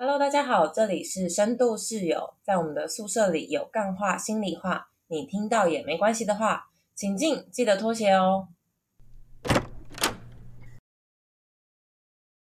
Hello，大家好，这里是深度室友，在我们的宿舍里有干话、心里话，你听到也没关系的话，请进，记得脱鞋哦。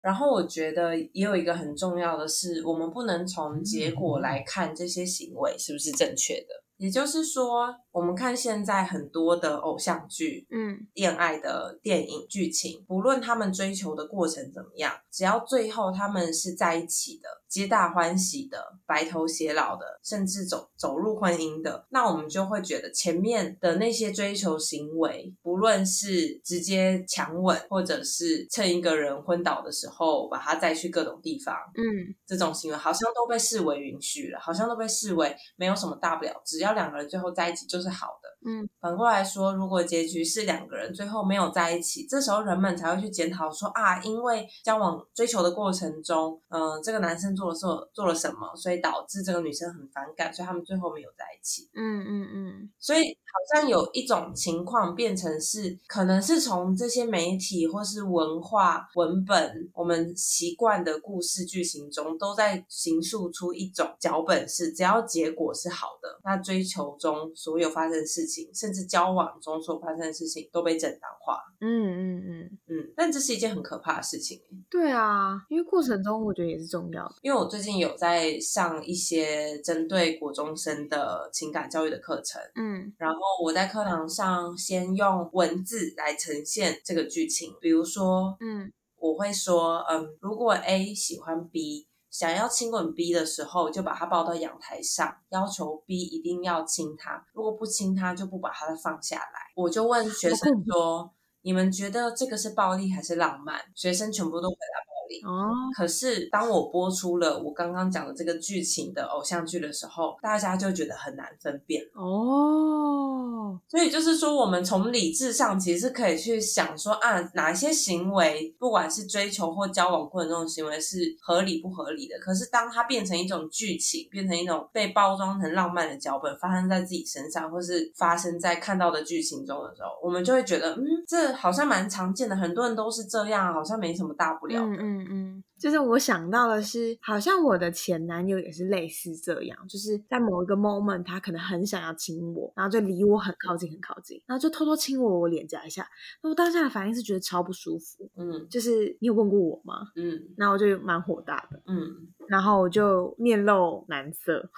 然后我觉得也有一个很重要的是，我们不能从结果来看这些行为是不是正确的。也就是说，我们看现在很多的偶像剧，嗯，恋爱的电影剧情，不论他们追求的过程怎么样，只要最后他们是在一起的，皆大欢喜的，白头偕老的，甚至走走入婚姻的，那我们就会觉得前面的那些追求行为，不论是直接强吻，或者是趁一个人昏倒的时候把他带去各种地方，嗯，这种行为好像都被视为允许了，好像都被视为没有什么大不了，只要两个人最后在一起就是好的。嗯，反过来说，如果结局是两个人最后没有在一起，这时候人们才会去检讨说啊，因为交往追求的过程中，嗯、这个男生做了做做了什么，所以导致这个女生很反感，所以他们最后没有在一起。嗯嗯嗯，所以好像有一种情况变成是，可能是从这些媒体或是文化文本，我们习惯的故事剧情中，都在形塑出一种脚本是，只要结果是好的，那追求中所有发生的事情，甚至交往中所发生的事情，都被正当化。嗯嗯嗯，嗯，但这是一件很可怕的事情。对啊，因为过程中我觉得也是重要的。因为我最近有在上一些针对国中生的情感教育的课程，嗯然后我在课堂上先用文字来呈现这个剧情，比如说嗯我会说，嗯，如果 A 喜欢 B，想要亲吻 B 的时候，就把他抱到阳台上，要求 B 一定要亲他，如果不亲他，就不把他放下来。我就问学生说，你们觉得这个是暴力还是浪漫？学生全部都回答哦，可是当我播出了我刚刚讲的这个剧情的偶像剧的时候，大家就觉得很难分辨。哦，所以就是说，我们从理智上其实是可以去想说啊，哪些行为，不管是追求或交往过程中的行为是合理不合理的。可是当它变成一种剧情，变成一种被包装成浪漫的脚本，发生在自己身上，或是发生在看到的剧情中的时候，我们就会觉得，嗯，这好像蛮常见的，很多人都是这样，好像没什么大不了的。嗯嗯嗯，就是我想到的是，好像我的前男友也是类似这样，就是在某一个 moment，他可能很想要亲我，然后就离我很靠近很靠近，然后就偷偷亲我我脸颊一下，那我当下的反应是觉得超不舒服，嗯就是你有问过我吗？嗯然后我就蛮火大的。嗯然后我就面露难色。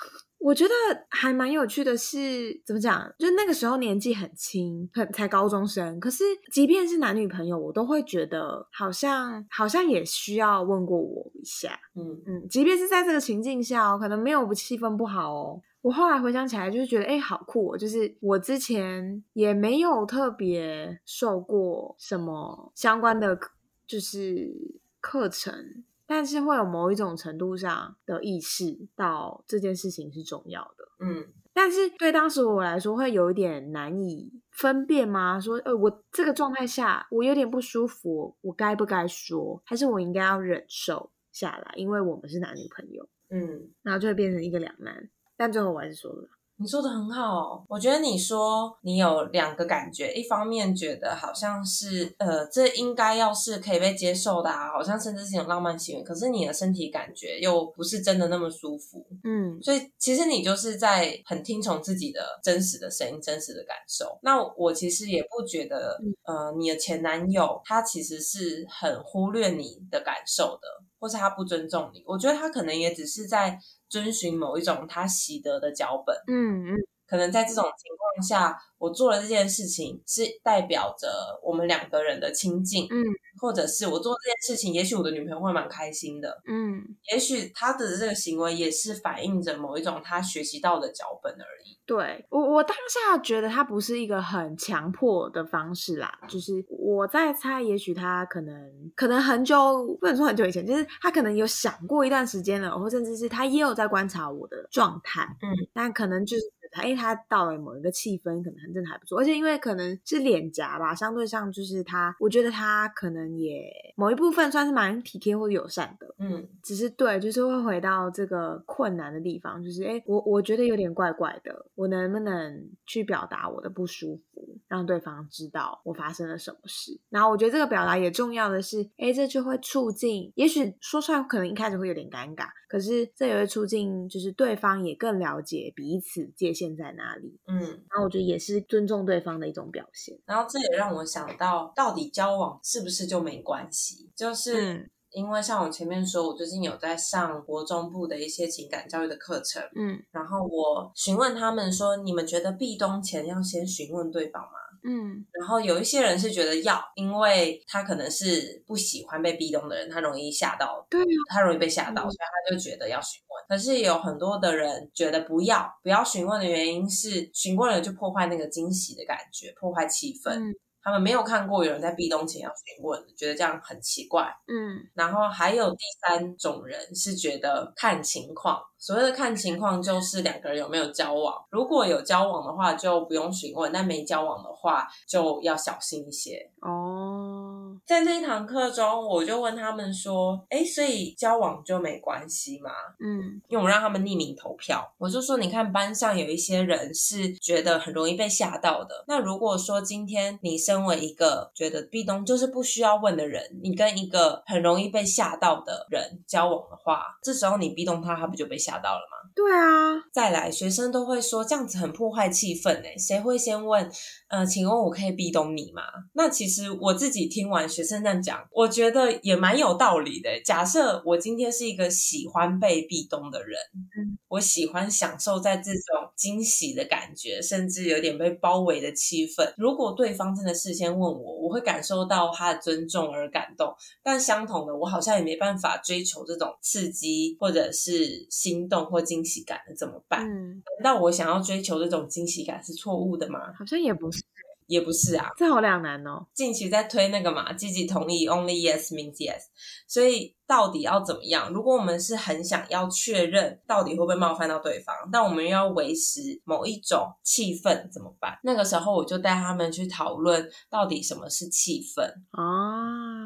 我觉得还蛮有趣的是，怎么讲？就那个时候年纪很轻，很才高中生，可是即便是男女朋友，我都会觉得好像好像也需要问过我一下。嗯嗯，即便是在这个情境下哦，可能没有气氛不好哦。我后来回想起来，就是觉得哎，好酷哦！就是我之前也没有特别受过什么相关的，就是课程，但是会有某一种程度上的意识到这件事情是重要的。嗯但是对当时我来说，会有一点难以分辨吗？说，呃，我这个状态下，我有点不舒服，我该不该说，还是我应该要忍受下来？因为我们是男女朋友，嗯。然后就会变成一个两难。但最后我还是说了，你说的很好，我觉得你说你有两个感觉，一方面觉得好像是呃，这应该要是可以被接受的啊，好像甚至是一种浪漫行为，可是你的身体感觉又不是真的那么舒服，嗯。所以其实你就是在很听从自己的真实的声音、真实的感受。那我其实也不觉得，呃，你的前男友他其实是很忽略你的感受的，或是他不尊重你。我觉得他可能也只是在遵循某一种他习得的脚本。嗯嗯可能在这种情况下，我做了这件事情，是代表着我们两个人的亲近，嗯或者是我做这件事情，也许我的女朋友会蛮开心的，嗯也许她的这个行为也是反映着某一种她学习到的脚本而已。对我，我当下觉得他不是一个很强迫的方式啦，就是我在猜，也许他可能可能很久，不能说很久以前，就是他可能有想过一段时间了，或甚至是他也有在观察我的状态，嗯，但可能就是他，哎，他到了某一个气氛，可能真的还不错，而且因为可能是脸颊吧，相对上就是他，我觉得他可能也某一部分算是蛮体贴或友善的，嗯只是对，就是会回到这个困难的地方，就是哎，诶我我觉得有点怪怪的，我能不能去表达我的不舒服？然让对方知道我发生了什么事。然后我觉得这个表达也重要的是，哎，这就会促进，也许说出来可能一开始会有点尴尬，可是这也会促进，就是对方也更了解彼此界限在哪里。嗯，然后我觉得也是尊重对方的一种表现。然后这也让我想到，到底交往是不是就没关系？就是。嗯因为像我前面说，我最近有在上国中部的一些情感教育的课程，嗯然后我询问他们说，你们觉得壁咚前要先询问对方吗？嗯然后有一些人是觉得要，因为他可能是不喜欢被壁咚的人，他容易吓到，对啊，他容易被吓到，嗯所以他就觉得要询问。可是也有很多的人觉得不要，不要询问的原因是询问了就破坏那个惊喜的感觉，破坏气氛。嗯他们没有看过有人在壁咚前要询问，觉得这样很奇怪。嗯然后还有第三种人是觉得看情况，所谓的看情况就是两个人有没有交往，如果有交往的话就不用询问，但没交往的话就要小心一些。哦，在那一堂课中，我就问他们说：“哎，所以交往就没关系吗？”嗯因为我让他们匿名投票，我就说，你看班上有一些人是觉得很容易被吓到的。那如果说今天你身为一个觉得壁咚就是不需要问的人，你跟一个很容易被吓到的人交往的话，这时候你壁咚他，他不就被吓到了吗？对啊，再来，学生都会说这样子很破坏气氛诶，谁会先问？呃，请问我可以壁咚你吗？那其实我自己听完学生这样讲，我觉得也蛮有道理的。假设我今天是一个喜欢被壁咚的人，嗯，我喜欢享受在这种惊喜的感觉，甚至有点被包围的气氛。如果对方真的事先问我，我会感受到他的尊重而感动。但相同的，我好像也没办法追求这种刺激或者是心动或惊喜感的，怎么办？嗯，难道我想要追求这种惊喜感是错误的吗？好像也不是，也不是啊。这好两难哦。近期在推那个嘛，积极同意，Only Yes means Yes。所以到底要怎么样？如果我们是很想要确认到底会不会冒犯到对方，但我们又要维持某一种气氛，怎么办？那个时候我就带他们去讨论到底什么是气氛。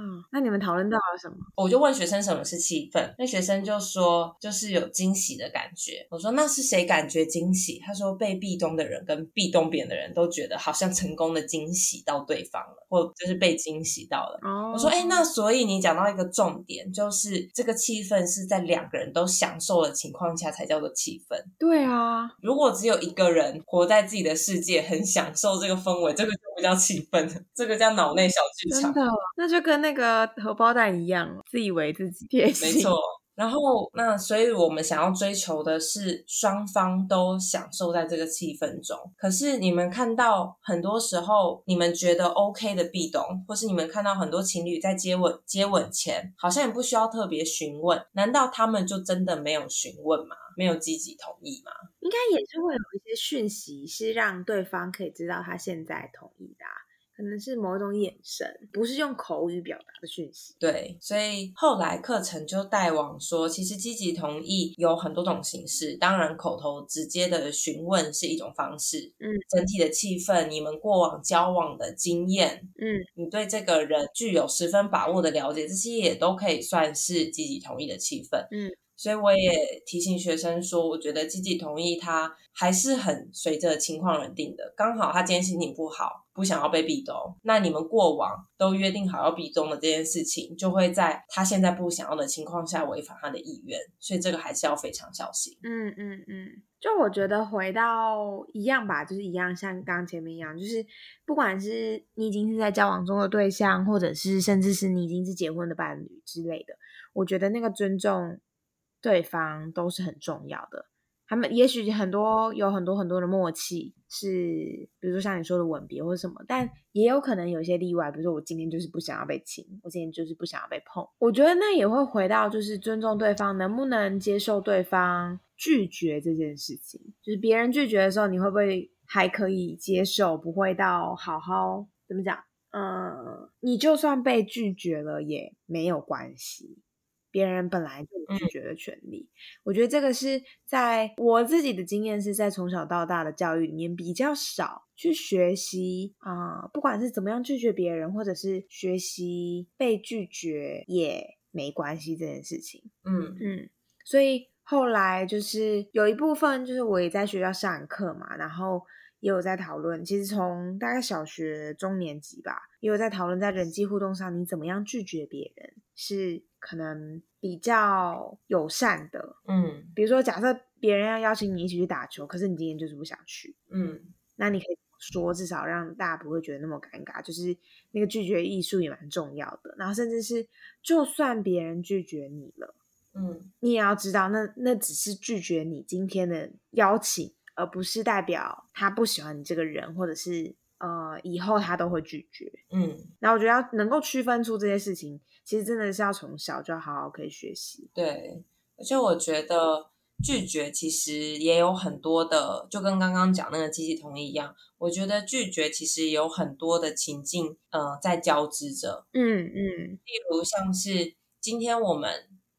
哦，那你们讨论到了什么？我就问学生什么是气氛，那学生就说就是有惊喜的感觉。我说那是谁感觉惊喜？他说被壁咚的人跟壁咚别人的人都觉得好像成功的惊喜到对方了，或就是被惊喜到了。哦，我说，哎、那所以你讲到一个重点，就是这个气氛是在两个人都享受的情况下才叫做气氛。对啊，如果只有一个人活在自己的世界，很享受这个氛围，这个就不叫气愤，这个叫脑内小剧场。真的，那就跟那个荷包蛋一样，自以为自己贴心。没错。然后，那所以我们想要追求的是双方都享受在这个气氛中。可是你们看到很多时候，你们觉得 OK 的壁咚，或是你们看到很多情侣在接吻接吻前，好像也不需要特别询问，难道他们就真的没有询问吗？没有积极同意吗？应该也是会有一些讯息是让对方可以知道他现在同意的、可能是某一种眼神，不是用口语表达的讯息。对，所以后来课程就带往说，其实积极同意有很多种形式，当然口头直接的询问是一种方式，嗯，整体的气氛，你们过往交往的经验，嗯你对这个人具有十分把握的了解，这些也都可以算是积极同意的气氛。嗯，所以我也提醒学生说，我觉得积极同意他还是很随着情况而定的。刚好他今天心情不好，不想要被壁咚，那你们过往都约定好要壁咚的这件事情，就会在他现在不想要的情况下违反他的意愿，所以这个还是要非常小心。嗯嗯嗯，就我觉得回到一样吧，就是一样，像刚前面一样，就是不管是你已经是在交往中的对象，或者是甚至是你已经是结婚的伴侣之类的，我觉得那个尊重对方都是很重要的。他们也许很多有很多很多的默契，是比如说像你说的吻别或者什么，但也有可能有些例外，比如说我今天就是不想要被亲，我今天就是不想要被碰。我觉得那也会回到就是尊重对方，能不能接受对方拒绝这件事情，就是别人拒绝的时候，你会不会还可以接受，不会到好好怎么讲？嗯，你就算被拒绝了也没有关系。别人本来就有拒绝的权利，我觉得这个是在我自己的经验是在从小到大的教育里面比较少去学习啊、不管是怎么样拒绝别人，或者是学习被拒绝也没关系这件事情。嗯。嗯，所以后来就是有一部分就是我也在学校上课嘛，然后也有在讨论，其实从大概小学中年级吧，也有在讨论在人际互动上，你怎么样拒绝别人是可能比较友善的。嗯比如说，假设别人要邀请你一起去打球，可是你今天就是不想去，嗯那你可以说，至少让大家不会觉得那么尴尬。就是那个拒绝艺术也蛮重要的。然后甚至是，就算别人拒绝你了，嗯你也要知道那，那只是拒绝你今天的邀请，而不是代表他不喜欢你这个人，或者是呃以后他都会拒绝。嗯，然后我觉得要能够区分出这些事情，其实真的是要从小就要好好可以学习。对，而且我觉得拒绝其实也有很多的，就跟刚刚讲那个积极同意一样，我觉得拒绝其实有很多的情境，呃，在交织着。嗯嗯例如像是今天我们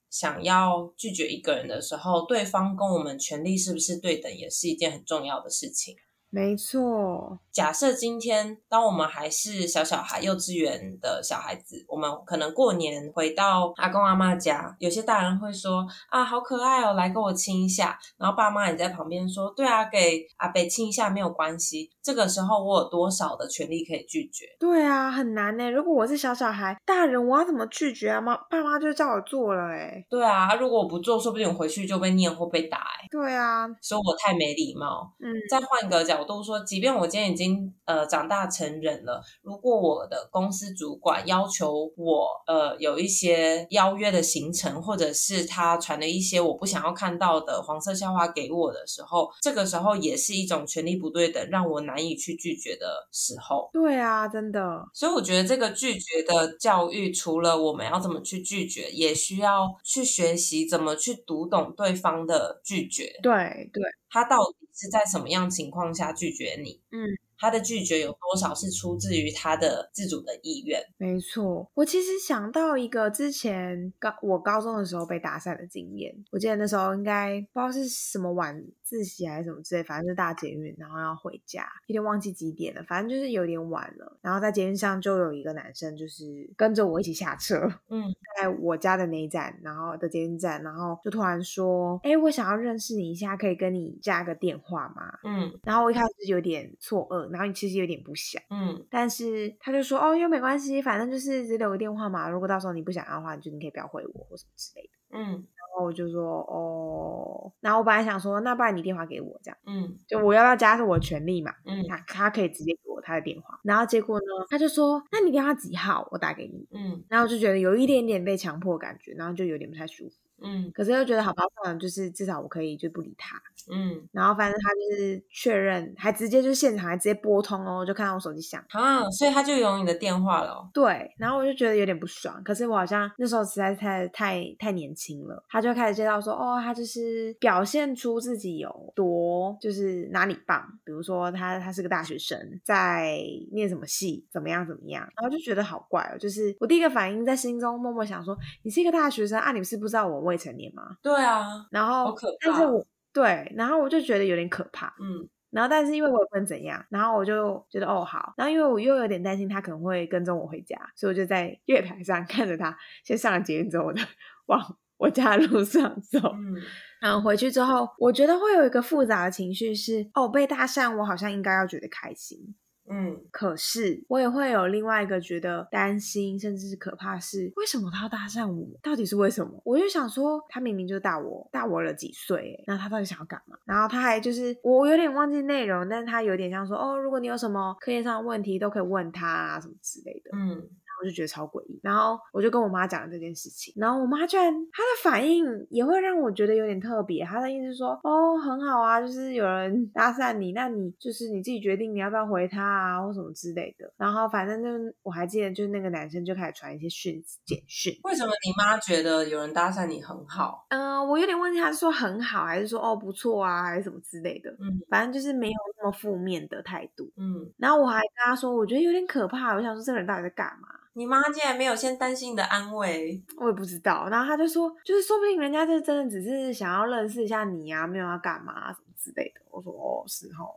想要拒绝一个人的时候，对方跟我们权利是不是对等，也是一件很重要的事情。没错，假设今天当我们还是小小孩、幼稚园的小孩子，我们可能过年回到阿公阿妈家，有些大人会说啊，好可爱哦，来跟我亲一下。然后爸妈也在旁边说，对啊，给阿北亲一下没有关系。这个时候我有多少的权利可以拒绝？对啊，很难呢。如果我是小小孩，大人我要怎么拒绝啊？妈爸妈就叫我做了，哎，对啊，如果我不做，说不定我回去就被念或被打、哎，对啊，说我太没礼貌。嗯再换一个角度说，即便我今天已经呃长大成人了，如果我的公司主管要求我呃有一些邀约的行程，或者是他传了一些我不想要看到的黄色笑话给我的时候，这个时候也是一种权力不对等，让我难以去拒绝的时候。对啊，真的，所以我觉得这个拒绝的教育，除了我们要怎么去拒绝，也需要去学习怎么去读懂对方的拒绝。对对，他到底是在什么样情况下拒绝你？嗯，他的拒绝有多少是出自于他的自主的意愿？没错。我其实想到一个之前高我高中的时候被搭讪的经验，我记得那时候应该不知道是什么晚自习还是什么之类，反正就是大捷运，然后要回家，有点忘记几点了，反正就是有点晚了。然后在捷运上就有一个男生就是跟着我一起下车，嗯在我家的那一站，然后的捷运站，然后就突然说：“哎，我想要认识你一下，可以跟你加个电话吗？”嗯然后我一开始有点错愕，然后你其实有点不想，嗯但是他就说：“哦，又没关系，反正就是只留个电话嘛。如果到时候你不想要的话，你就你可以不要回我或什么之类的。”嗯然后我就说：“哦。”然后我本来想说：“那不然你电话给我，这样嗯就我要不要加是我的权利嘛。”嗯他他可以直接给我他的电话，然后结果呢，他就说：“那你电话几号？我打给你。”嗯然后我就觉得有一点点被强迫感觉，然后就有点不太舒服。嗯可是又觉得好吧，算了，就是至少我可以就不理他。嗯然后反正他就是确认，还直接就是现场还直接拨通哦，就看到我手机响。啊，所以他就有你的电话了哦。对，然后我就觉得有点不爽，可是我好像那时候实在是太太太年轻了，他就开始介绍说，哦，他就是表现出自己有多就是哪里棒，比如说他他是个大学生，在念什么系，怎么样怎么样，然后就觉得好怪哦，就是我第一个反应在心中默默想说，你是一个大学生啊，你是不知道我未成年吗？对啊，然后但是我对，然后我就觉得有点可怕，嗯然后但是因为我也不能怎样，然后我就觉得哦好，然后因为我又有点担心他可能会跟踪我回家，所以我就在月台上 看着他先上了捷运之后，我就 往我家的路上走。嗯然后回去之后，我觉得会有一个复杂的情绪是，哦被搭讪，我好像应该要觉得开心，嗯可是我也会有另外一个觉得担心，甚至是可怕是，为什么他要搭讪我？到底是为什么？我就想说，他明明就大我大我了几岁，欸那他到底想要干嘛？然后他还就是我有点忘记内容，但是他有点像说，哦，如果你有什么课业上的问题，都可以问他啊，什么之类的。嗯我就觉得超诡异，然后我就跟我妈讲了这件事情，然后我妈居然她的反应也会让我觉得有点特别，她的意思是说，哦，很好啊，就是有人搭讪你，那你就是你自己决定你要不要回他啊，或什么之类的。然后反正就我还记得，就是那个男生就开始传一些讯简讯，为什么你妈觉得有人搭讪你很好？嗯、我有点忘记他是说很好，还是说哦不错啊，还是什么之类的，嗯反正就是没有那么负面的态度。嗯，然后我还跟他说，我觉得有点可怕，我想说这个人到底在干嘛？你妈竟然没有先担心你的安慰。我也不知道。然后他就说，就是说不定人家就真的只是想要认识一下你啊，没有要干嘛、什么之类的。我说哦，是哦，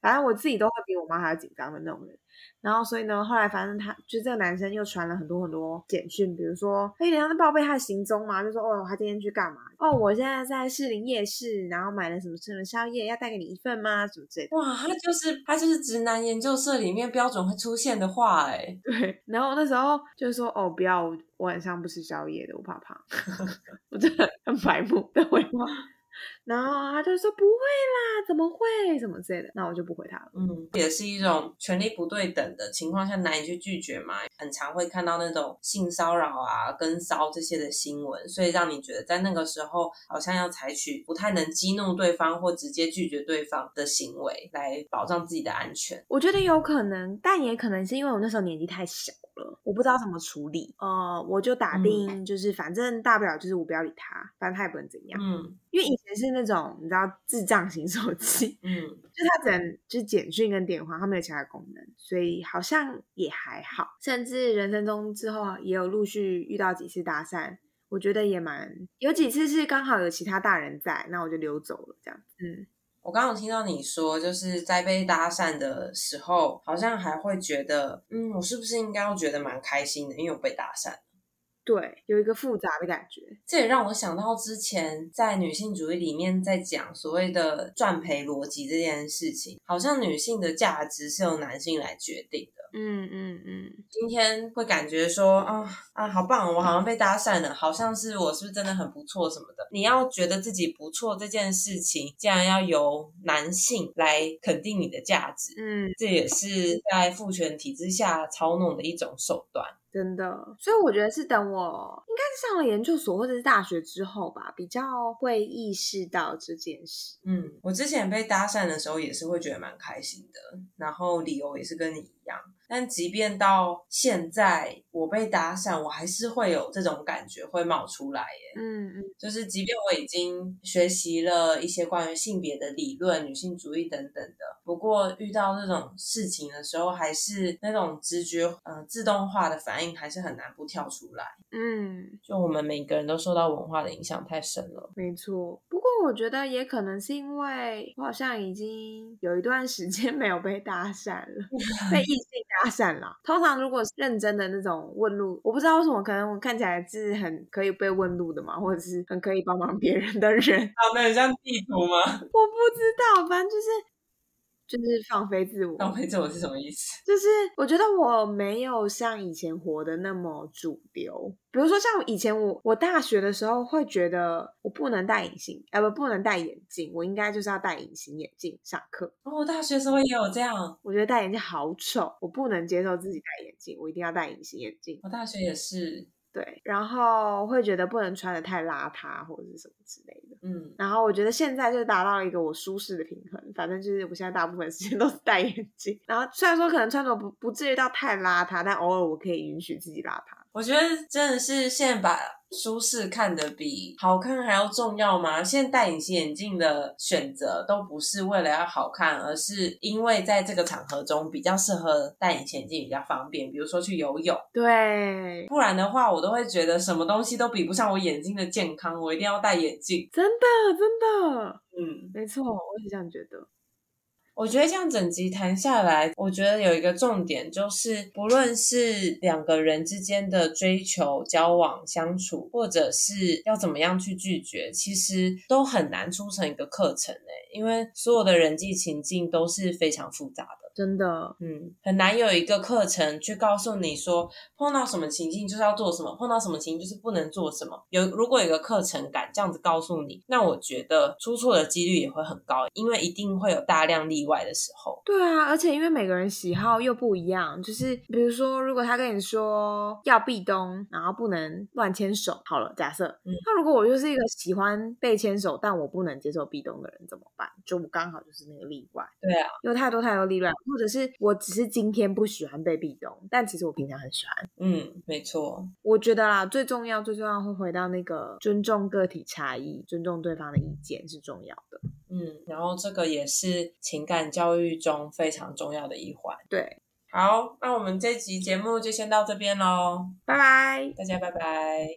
反正我自己都会比我妈还要紧张的那种人。然后，所以呢，后来反正他就这个男生又传了很多很多简讯，比如说，哎，人家报备他的行踪嘛，就说哦，他今天去干嘛？哦，我现在在士林夜市，然后买了什么什么宵夜，要带给你一份吗？什么之类的。哇，他就是他就是直男研究社里面标准会出现的话，哎，对。然后那时候就说，哦，不要，我晚上不吃宵夜的，我怕胖。我真的很白目的回话。然后他就说不会啦，怎么会，什么之类的，那我就不回他了。嗯，也是一种权力不对等的情况下难以去拒绝嘛，很常会看到那种性骚扰啊、跟骚这些的新闻，所以让你觉得在那个时候好像要采取不太能激怒对方或直接拒绝对方的行为来保障自己的安全。我觉得有可能，但也可能是因为我那时候年纪太小。我不知道怎么处理，呃，我就打定，就是反正大不了就是我不要理他，反正他也不能怎样。嗯，因为以前是那种你知道智障型手机，嗯，就它只能就是简讯跟电话，它没有其他功能，所以好像也还好。甚至人生中之后也有陆续遇到几次搭讪，我觉得也蛮有几次是刚好有其他大人在，那我就溜走了这样。嗯。我刚刚听到你说，就是在被搭讪的时候，好像还会觉得，嗯，我是不是应该要觉得蛮开心的，因为我被搭讪。对，有一个复杂的感觉。这也让我想到之前在女性主义里面在讲所谓的赚赔逻辑这件事情，好像女性的价值是由男性来决定的。嗯嗯嗯。今天会感觉说啊啊，好棒，我好像被搭讪了，好像是我是不是真的很不错什么的？你要觉得自己不错这件事情，竟然要由男性来肯定你的价值，嗯，这也是在父权体制下操弄的一种手段。真的，所以我觉得是等我应该是上了研究所或者是大学之后吧，比较会意识到这件事。嗯，我之前被搭讪的时候也是会觉得蛮开心的，然后理由也是跟你一样。但即便到现在，我被搭讪，我还是会有这种感觉会冒出来耶。嗯嗯，就是即便我已经学习了一些关于性别的理论、女性主义等等的，不过遇到这种事情的时候，还是那种直觉，嗯，自动化的反应还是很难不跳出来。嗯，就我们每个人都受到文化的影响太深了。没错，不过我觉得也可能是因为我好像已经有一段时间没有被搭讪了，被异性搭。搭讪啦，通常如果是认真的那种问路，我不知道为什么，可能我看起来是很可以被问路的嘛，或者是很可以帮忙别人的人。长得很像地图吗？我不知道，反正就是。就是放飞自我，放飞自我是什么意思？就是我觉得我没有像以前活的那么主流。比如说像以前我我大学的时候会觉得我不能戴隐形，呃不不能戴眼镜，我应该就是要戴隐形眼镜上课。哦，我大学时候也有这样，我觉得戴眼镜好丑，我不能接受自己戴眼镜，我一定要戴隐形眼镜。我大学也是。对，然后会觉得不能穿的太邋遢或者是什么之类的，嗯，然后我觉得现在就达到了一个我舒适的平衡，反正就是我现在大部分时间都是戴眼镜，然后虽然说可能穿着不不至于到太邋遢，但偶尔我可以允许自己邋遢。我觉得真的是现在把。舒适看得比好看还要重要吗？现在戴隐形眼镜的选择都不是为了要好看，而是因为在这个场合中比较适合戴隐形眼镜比较方便，比如说去游泳。对，不然的话我都会觉得什么东西都比不上我眼睛的健康，我一定要戴眼镜。真的，真的，嗯，没错，我也这样觉得。我觉得这样整集谈下来，我觉得有一个重点就是，不论是两个人之间的追求、交往、相处，或者是要怎么样去拒绝，其实都很难出成一个课程诶，因为所有的人际情境都是非常复杂的。真的，嗯，很难有一个课程去告诉你说，碰到什么情境就是要做什么，碰到什么情境就是不能做什么。有如果有个课程敢这样子告诉你，那我觉得出错的几率也会很高，因为一定会有大量例外的时候。对啊，而且因为每个人喜好又不一样，就是比如说，如果他跟你说要壁咚，然后不能乱牵手，好了，假设，嗯那如果我就是一个喜欢被牵手，但我不能接受壁咚的人怎么办？就刚好就是那个例外。对啊，有太多太多例外。或者是我只是今天不喜欢被壁咚，但其实我平常很喜欢。嗯，没错。我觉得啦，最重要、最重要会回到那个尊重个体差异，尊重对方的意见是重要的。嗯，然后这个也是情感教育中非常重要的一环。对，好，那我们这集节目就先到这边喽，拜拜，大家拜拜。